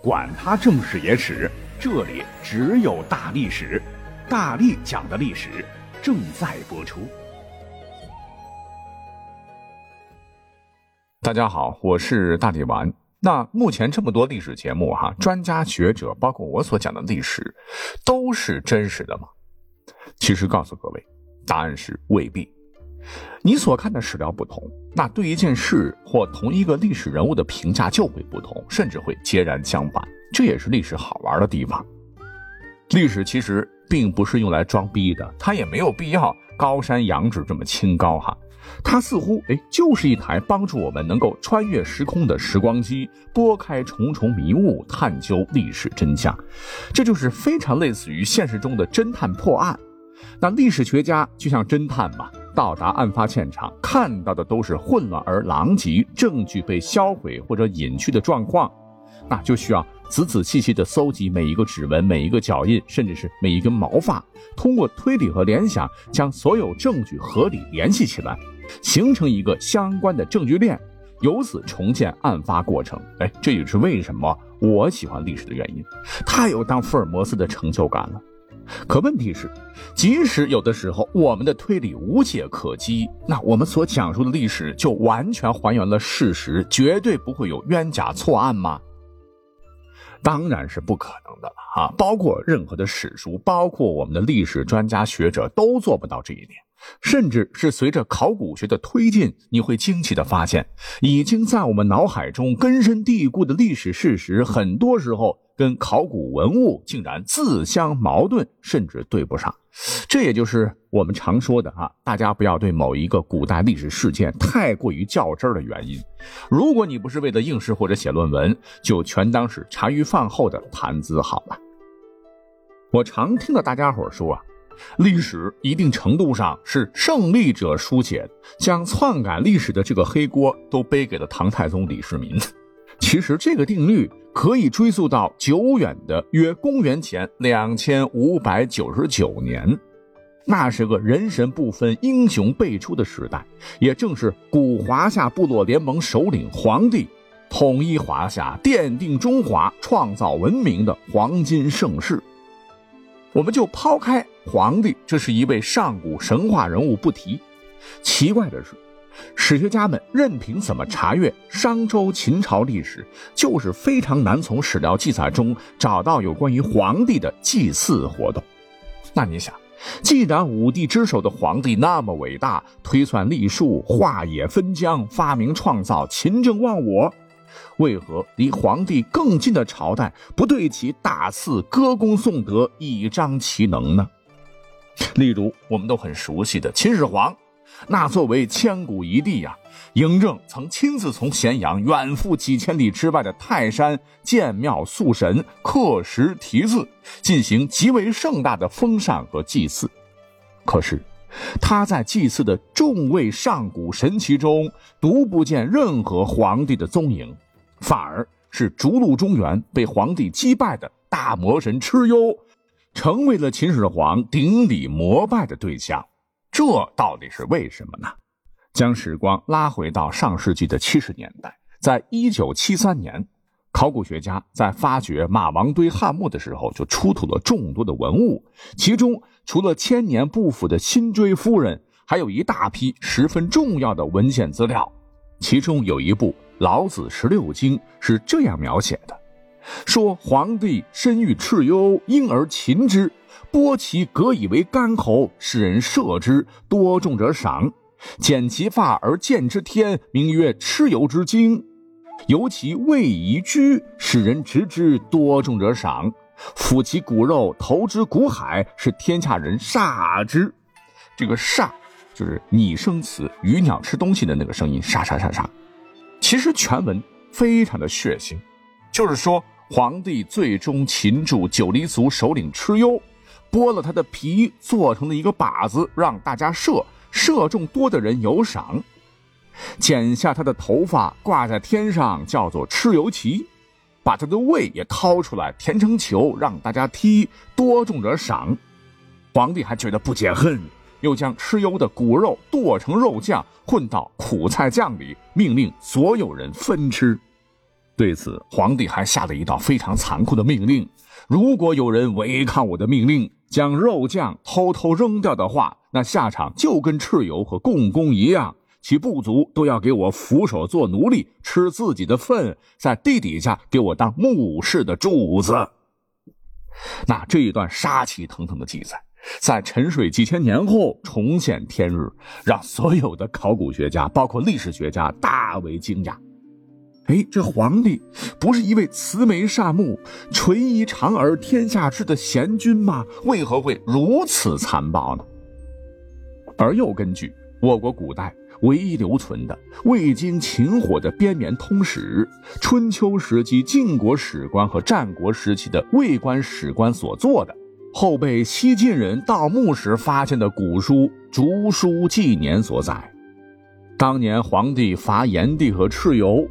管他正史野史，这里只有大历史，大力讲的历史正在播出。大家好，我是大力丸。那目前这么多历史节目哈，专家学者，包括我所讲的历史，都是真实的吗？其实告诉各位，答案是未必。你所看的史料不同，那对一件事或同一个历史人物的评价就会不同，甚至会截然相反。这也是历史好玩的地方。历史其实并不是用来装逼的，它也没有必要高山仰止这么清高哈。它似乎哎，就是一台帮助我们能够穿越时空的时光机，拨开重重迷雾，探究历史真相。这就是非常类似于现实中的侦探破案。那历史学家就像侦探嘛。到达案发现场，看到的都是混乱而狼藉、证据被销毁或者隐去的状况，那就需要仔仔细细地搜集每一个指纹、每一个脚印，甚至是每一根毛发，通过推理和联想，将所有证据合理联系起来，形成一个相关的证据链，由此重建案发过程。哎，这也是为什么我喜欢历史的原因，太有当福尔摩斯的成就感了。可问题是，即使有的时候我们的推理无懈可击，那我们所讲述的历史就完全还原了事实，绝对不会有冤假错案吗？当然是不可能的了啊！包括任何的史书，包括我们的历史专家学者都做不到这一点。甚至是随着考古学的推进，你会惊奇的发现，已经在我们脑海中根深蒂固的历史事实，很多时候。跟考古文物竟然自相矛盾，甚至对不上，这也就是我们常说的啊，大家不要对某一个古代历史事件太过于较真儿的原因。如果你不是为了应试或者写论文，就全当是茶余饭后的谈资好了。我常听到大家伙说啊，历史一定程度上是胜利者书写，将篡改历史的这个黑锅都背给了唐太宗李世民。其实这个定律可以追溯到久远的约公元前两千五百九十九年，那是个人神不分、英雄辈出的时代，也正是古华夏部落联盟首领皇帝统一华夏、奠定中华、创造文明的黄金盛世。我们就抛开皇帝这是一位上古神话人物不提，奇怪的是。史学家们任凭怎么查阅商周、秦朝历史，就是非常难从史料记载中找到有关于皇帝的祭祀活动。那你想，既然五帝之首的皇帝那么伟大，推算历数、化野分疆、发明创造、勤政忘我，为何离皇帝更近的朝代不对其大肆歌功颂德，以彰其能呢？例如，我们都很熟悉的秦始皇。那作为千古一帝呀，嬴政曾亲自从咸阳远赴几千里之外的泰山建庙塑神、刻石题字，进行极为盛大的封禅和祭祀。可是，他在祭祀的众位上古神奇中，独不见任何皇帝的踪影，反而是逐鹿中原被皇帝击败的大魔神蚩尤，成为了秦始皇顶礼膜拜的对象。这到底是为什么呢？将时光拉回到上世纪的七十年代，在一九七三年，考古学家在发掘马王堆汉墓的时候，就出土了众多的文物，其中除了千年不腐的辛追夫人，还有一大批十分重要的文献资料。其中有一部《老子十六经》是这样描写的：说皇帝身遇蚩尤，因而擒之。剥其革以为干侯，使人射之，多重者赏；剪其发而见之天，名曰蚩尤之精。由其位宜居，使人执之，多重者赏；抚其骨肉，投之骨海，使天下人煞之。这个煞就是拟声词，鱼鸟吃东西的那个声音，沙沙沙沙。其实全文非常的血腥，就是说皇帝最终擒住九黎族首领蚩尤。剥了他的皮，做成了一个靶子，让大家射，射中多的人有赏；剪下他的头发，挂在天上，叫做蚩尤旗；把他的胃也掏出来，填成球，让大家踢，多中者赏。皇帝还觉得不解恨，又将蚩尤的骨肉剁成肉酱，混到苦菜酱里，命令所有人分吃。对此，皇帝还下了一道非常残酷的命令：如果有人违抗我的命令，将肉酱偷偷扔掉的话，那下场就跟蚩尤和共工一样，其部族都要给我俯首做奴隶，吃自己的粪，在地底下给我当墓室的主子。那这一段杀气腾腾的记载。在沉睡几千年后重现天日，让所有的考古学家，包括历史学家大为惊讶。哎，这皇帝不是一位慈眉善目、垂衣长耳、天下知的贤君吗？为何会如此残暴呢？而又根据我国古代唯一留存的未经秦火的编年通史，春秋时期晋国史官和战国时期的魏官史官所做的。后被西晋人盗墓时发现的古书《竹书纪年》所载，当年皇帝伐炎帝和蚩尤，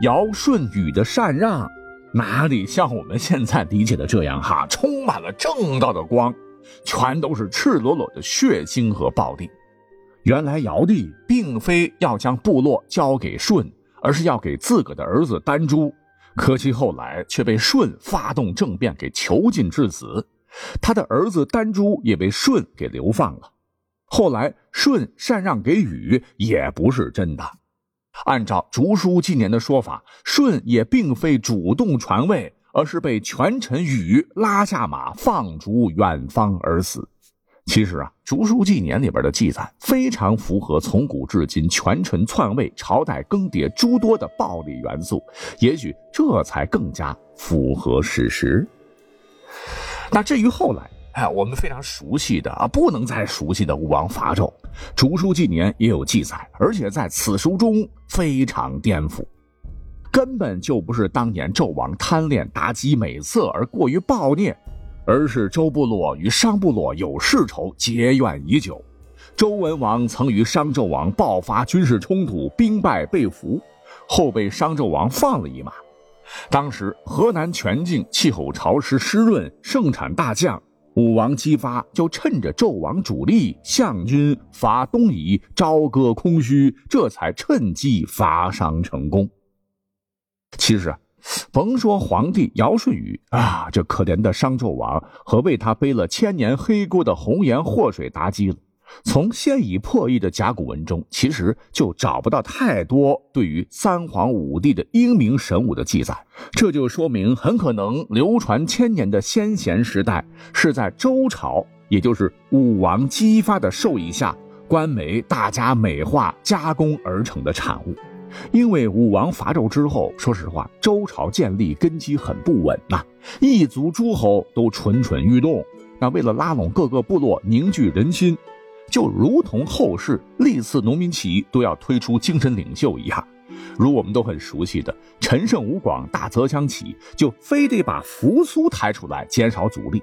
尧舜禹的禅让，哪里像我们现在理解的这样哈？充满了正道的光，全都是赤裸裸的血腥和暴力。原来尧帝并非要将部落交给舜，而是要给自个的儿子丹朱，可惜后来却被舜发动政变给囚禁致死。他的儿子丹朱也被舜给流放了。后来舜禅让给禹也不是真的。按照《竹书纪年》的说法，舜也并非主动传位，而是被权臣禹拉下马放逐远方而死。其实啊，《竹书纪年》里边的记载非常符合从古至今权臣篡位、朝代更迭诸多的暴力元素，也许这才更加符合事实。那至于后来，哎，我们非常熟悉的啊，不能再熟悉的武王伐纣，《竹书纪年》也有记载，而且在此书中非常颠覆，根本就不是当年纣王贪恋妲己美色而过于暴虐，而是周部落与商部落有世仇，结怨已久。周文王曾与商纣王爆发军事冲突，兵败被俘，后被商纣王放了一马。当时河南全境气候潮湿湿润，盛产大酱。武王姬发就趁着纣王主力项军伐东夷，朝歌空虚，这才趁机伐商成功。其实，甭说皇帝尧舜禹啊，这可怜的商纣王和为他背了千年黑锅的红颜祸水妲己了。从现已破译的甲骨文中，其实就找不到太多对于三皇五帝的英明神武的记载，这就说明很可能流传千年的先贤时代是在周朝，也就是武王姬发的授意下，官媒大加美化加工而成的产物。因为武王伐纣之后，说实话，周朝建立根基很不稳呐，异族诸侯都蠢蠢欲动，那为了拉拢各个部落，凝聚人心。就如同后世历次农民起义都要推出精神领袖一样，如我们都很熟悉的陈胜吴广大泽乡起义，就非得把扶苏抬出来减少阻力。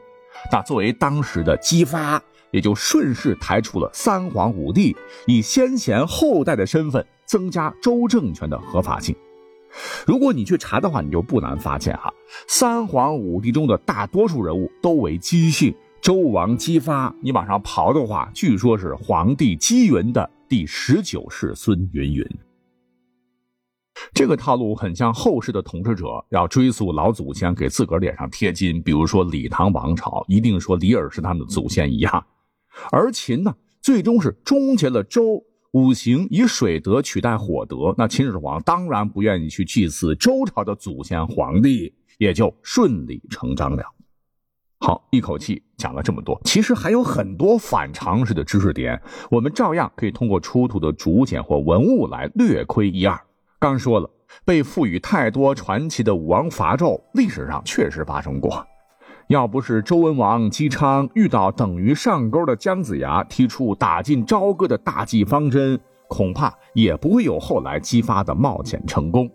那作为当时的姬发，也就顺势抬出了三皇五帝，以先贤后代的身份增加周政权的合法性。如果你去查的话，你就不难发现哈，三皇五帝中的大多数人物都为姬姓。周王姬发，你往上刨的话，据说是皇帝姬云的第十九世孙云云。这个套路很像后世的统治者要追溯老祖先，给自个儿脸上贴金，比如说李唐王朝，一定说李耳是他们的祖先一样。而秦呢，最终是终结了周五行以水德取代火德，那秦始皇当然不愿意去祭祀周朝的祖先皇帝，也就顺理成章了。好，一口气讲了这么多，其实还有很多反常识的知识点，我们照样可以通过出土的竹简或文物来略窥一二。刚说了，被赋予太多传奇的武王伐纣，历史上确实发生过。要不是周文王姬昌遇到等于上钩的姜子牙，提出打进朝歌的大计方针，恐怕也不会有后来姬发的冒险成功。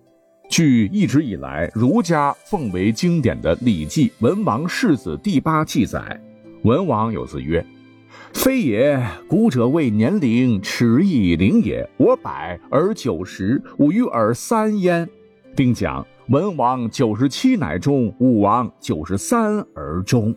据一直以来儒家奉为经典的《礼记·文王世子第八》记载，文王有字曰：“非也，古者谓年龄，耻亦龄也。我百而九十，吾与尔三焉。”并讲文王九十七乃终，武王九十三而终。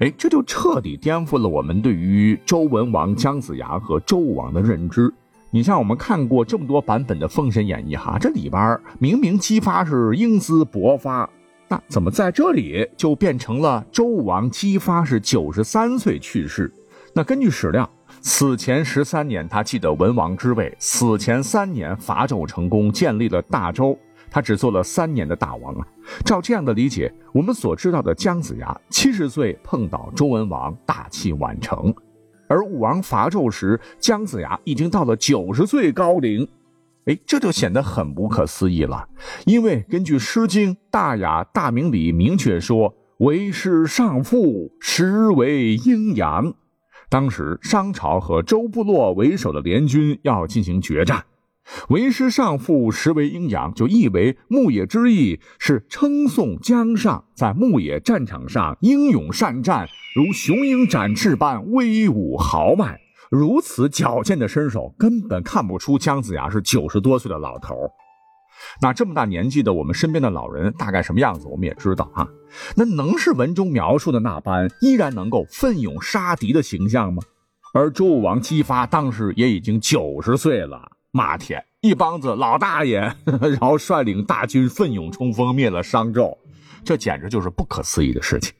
哎，这就彻底颠覆了我们对于周文王、姜子牙和周武王的认知。你像我们看过这么多版本的《封神演义》哈，这里边明明姬发是英姿勃发，那怎么在这里就变成了周武王姬发是九十三岁去世？那根据史料，此前十三年他记得文王之位，死前三年伐纣成功，建立了大周。他只做了三年的大王啊！照这样的理解，我们所知道的姜子牙七十岁碰到周文王，大器晚成；而武王伐纣时，姜子牙已经到了九十岁高龄。哎，这就显得很不可思议了。因为根据《诗经·大雅·大明》里明确说：“为师尚父，实为阴阳。”当时商朝和周部落为首的联军要进行决战。为师上父，实为阴阳，就意为牧野之意是称颂姜尚在牧野战场上英勇善战，如雄鹰展翅般威武豪迈。如此矫健的身手，根本看不出姜子牙是九十多岁的老头。那这么大年纪的我们身边的老人大概什么样子，我们也知道啊。那能是文中描述的那般，依然能够奋勇杀敌的形象吗？而周武王姬发当时也已经九十岁了。马天一帮子老大爷，然后率领大军奋勇冲锋，灭了商纣，这简直就是不可思议的事情。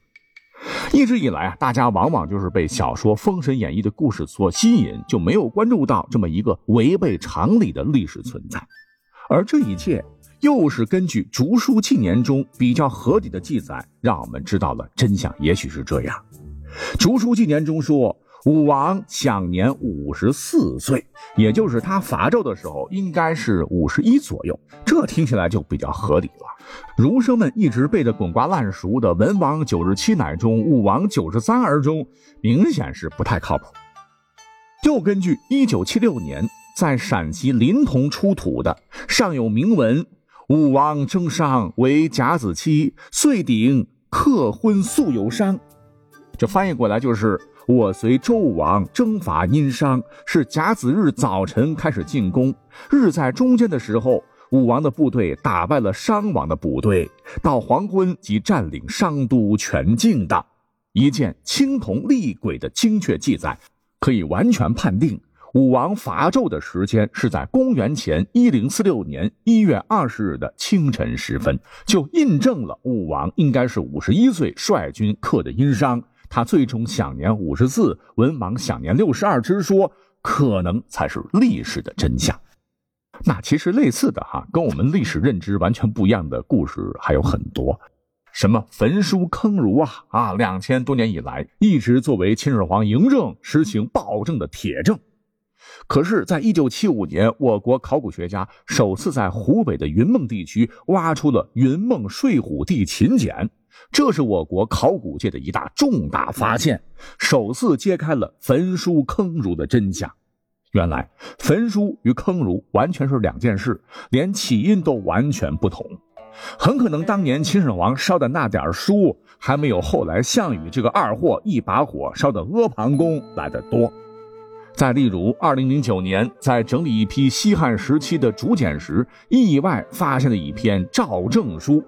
一直以来啊，大家往往就是被小说《封神演义》的故事所吸引，就没有关注到这么一个违背常理的历史存在。而这一切，又是根据《竹书纪年》中比较合理的记载，让我们知道了真相。也许是这样，《竹书纪年》中说。武王享年五十四岁，也就是他伐纣的时候应该是五十一左右，这听起来就比较合理了。儒生们一直背得滚瓜烂熟的“文王九十七乃终，武王九十三而终”，明显是不太靠谱。就根据一九七六年在陕西临潼出土的，上有铭文：“武王征商为甲子期，岁鼎克婚素有商。”这翻译过来就是。我随周武王征伐殷商，是甲子日早晨开始进攻。日在中间的时候，武王的部队打败了商王的部队，到黄昏即占领商都全境的一件青铜厉鬼的精确记载，可以完全判定武王伐纣的时间是在公元前一零四六年一月二十日的清晨时分，就印证了武王应该是五十一岁率军克的殷商。他最终享年五十四，文王享年六十二之说，可能才是历史的真相。那其实类似的哈，跟我们历史认知完全不一样的故事还有很多，什么焚书坑儒啊啊，两千多年以来一直作为秦始皇嬴政实行暴政的铁证。可是，在一九七五年，我国考古学家首次在湖北的云梦地区挖出了云梦睡虎地秦简。这是我国考古界的一大重大发现，首次揭开了焚书坑儒的真相。原来，焚书与坑儒完全是两件事，连起因都完全不同。很可能当年秦始皇烧的那点书，还没有后来项羽这个二货一把火烧的阿房宫来的多。再例如，二零零九年，在整理一批西汉时期的竹简时，意外发现了一篇赵正书。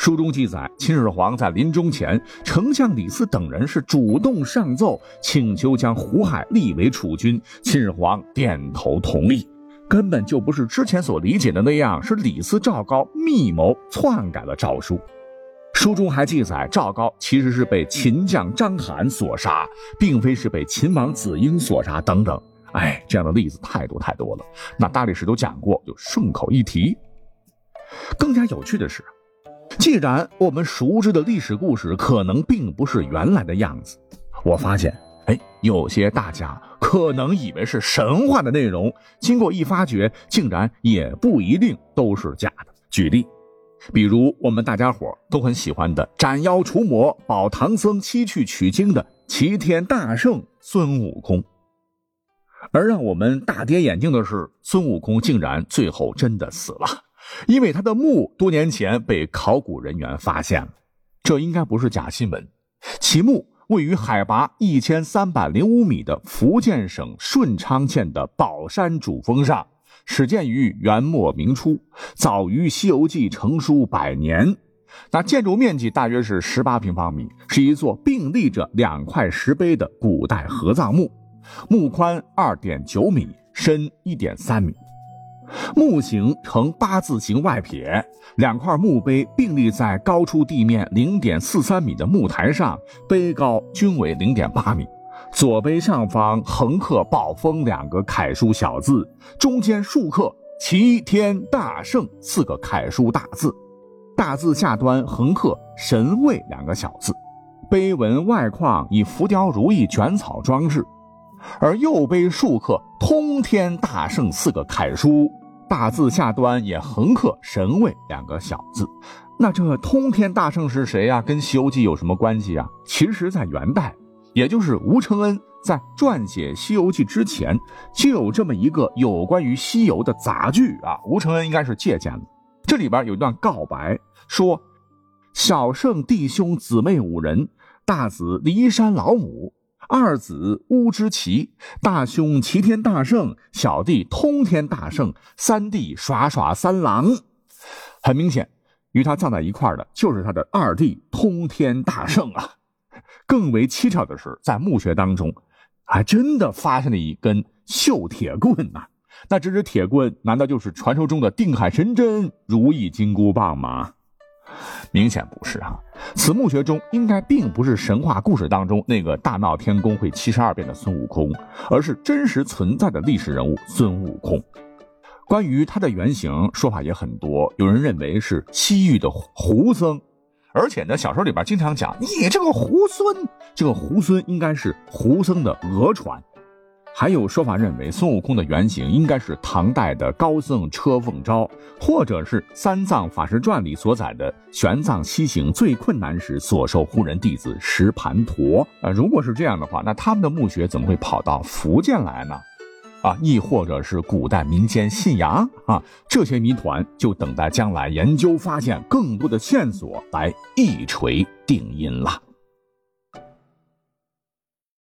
书中记载，秦始皇在临终前，丞相李斯等人是主动上奏，请求将胡亥立为储君。秦始皇点头同意，根本就不是之前所理解的那样，是李斯、赵高密谋篡改了诏书。书中还记载，赵高其实是被秦将章邯所杀，并非是被秦王子婴所杀等等。哎，这样的例子太多太多了，那大历史都讲过，就顺口一提。更加有趣的是。既然我们熟知的历史故事可能并不是原来的样子，我发现，哎，有些大家可能以为是神话的内容，经过一发掘，竟然也不一定都是假的。举例，比如我们大家伙都很喜欢的斩妖除魔、保唐僧西去取经的齐天大圣孙悟空，而让我们大跌眼镜的是，孙悟空竟然最后真的死了。因为他的墓多年前被考古人员发现了，这应该不是假新闻。其墓位于海拔一千三百零五米的福建省顺昌县的宝山主峰上，始建于元末明初，早于《西游记》成书百年。那建筑面积大约是十八平方米，是一座并立着两块石碑的古代合葬墓，墓宽二点九米。深一点三米。木形呈八字形外撇，两块墓碑并立在高出地面零点四三米的木台上，碑高均为零点八米。左碑上方横刻“宝丰”两个楷书小字，中间竖刻“齐天大圣”四个楷书大字，大字下端横刻“神位”两个小字。碑文外框以浮雕如意卷草装饰，而右碑竖刻“通天大圣”四个楷书。大字下端也横刻“神位”两个小字，那这通天大圣是谁呀？跟《西游记》有什么关系啊？其实，在元代，也就是吴承恩在撰写《西游记》之前，就有这么一个有关于西游的杂剧啊。吴承恩应该是借鉴的。这里边有一段告白，说：“小圣弟兄姊妹五人，大子骊山老母。”二子乌之奇，大兄齐天大圣，小弟通天大圣，三弟耍耍三郎。很明显，与他葬在一块的就是他的二弟通天大圣啊。更为蹊跷的是，在墓穴当中，还真的发现了一根锈铁棍呐。那这支铁棍，难道就是传说中的定海神针如意金箍棒吗？明显不是啊！此墓穴中应该并不是神话故事当中那个大闹天宫会七十二变的孙悟空，而是真实存在的历史人物孙悟空。关于他的原型，说法也很多。有人认为是西域的胡僧，而且呢，小说里边经常讲你这个猢狲，这个猢狲应该是猢狲的讹传。还有说法认为，孙悟空的原型应该是唐代的高僧车凤昭，或者是《三藏法师传》里所载的玄奘西行最困难时所受护人弟子石盘陀。啊，如果是这样的话，那他们的墓穴怎么会跑到福建来呢？啊，亦或者是古代民间信仰啊？这些谜团就等待将来研究发现更多的线索来一锤定音了。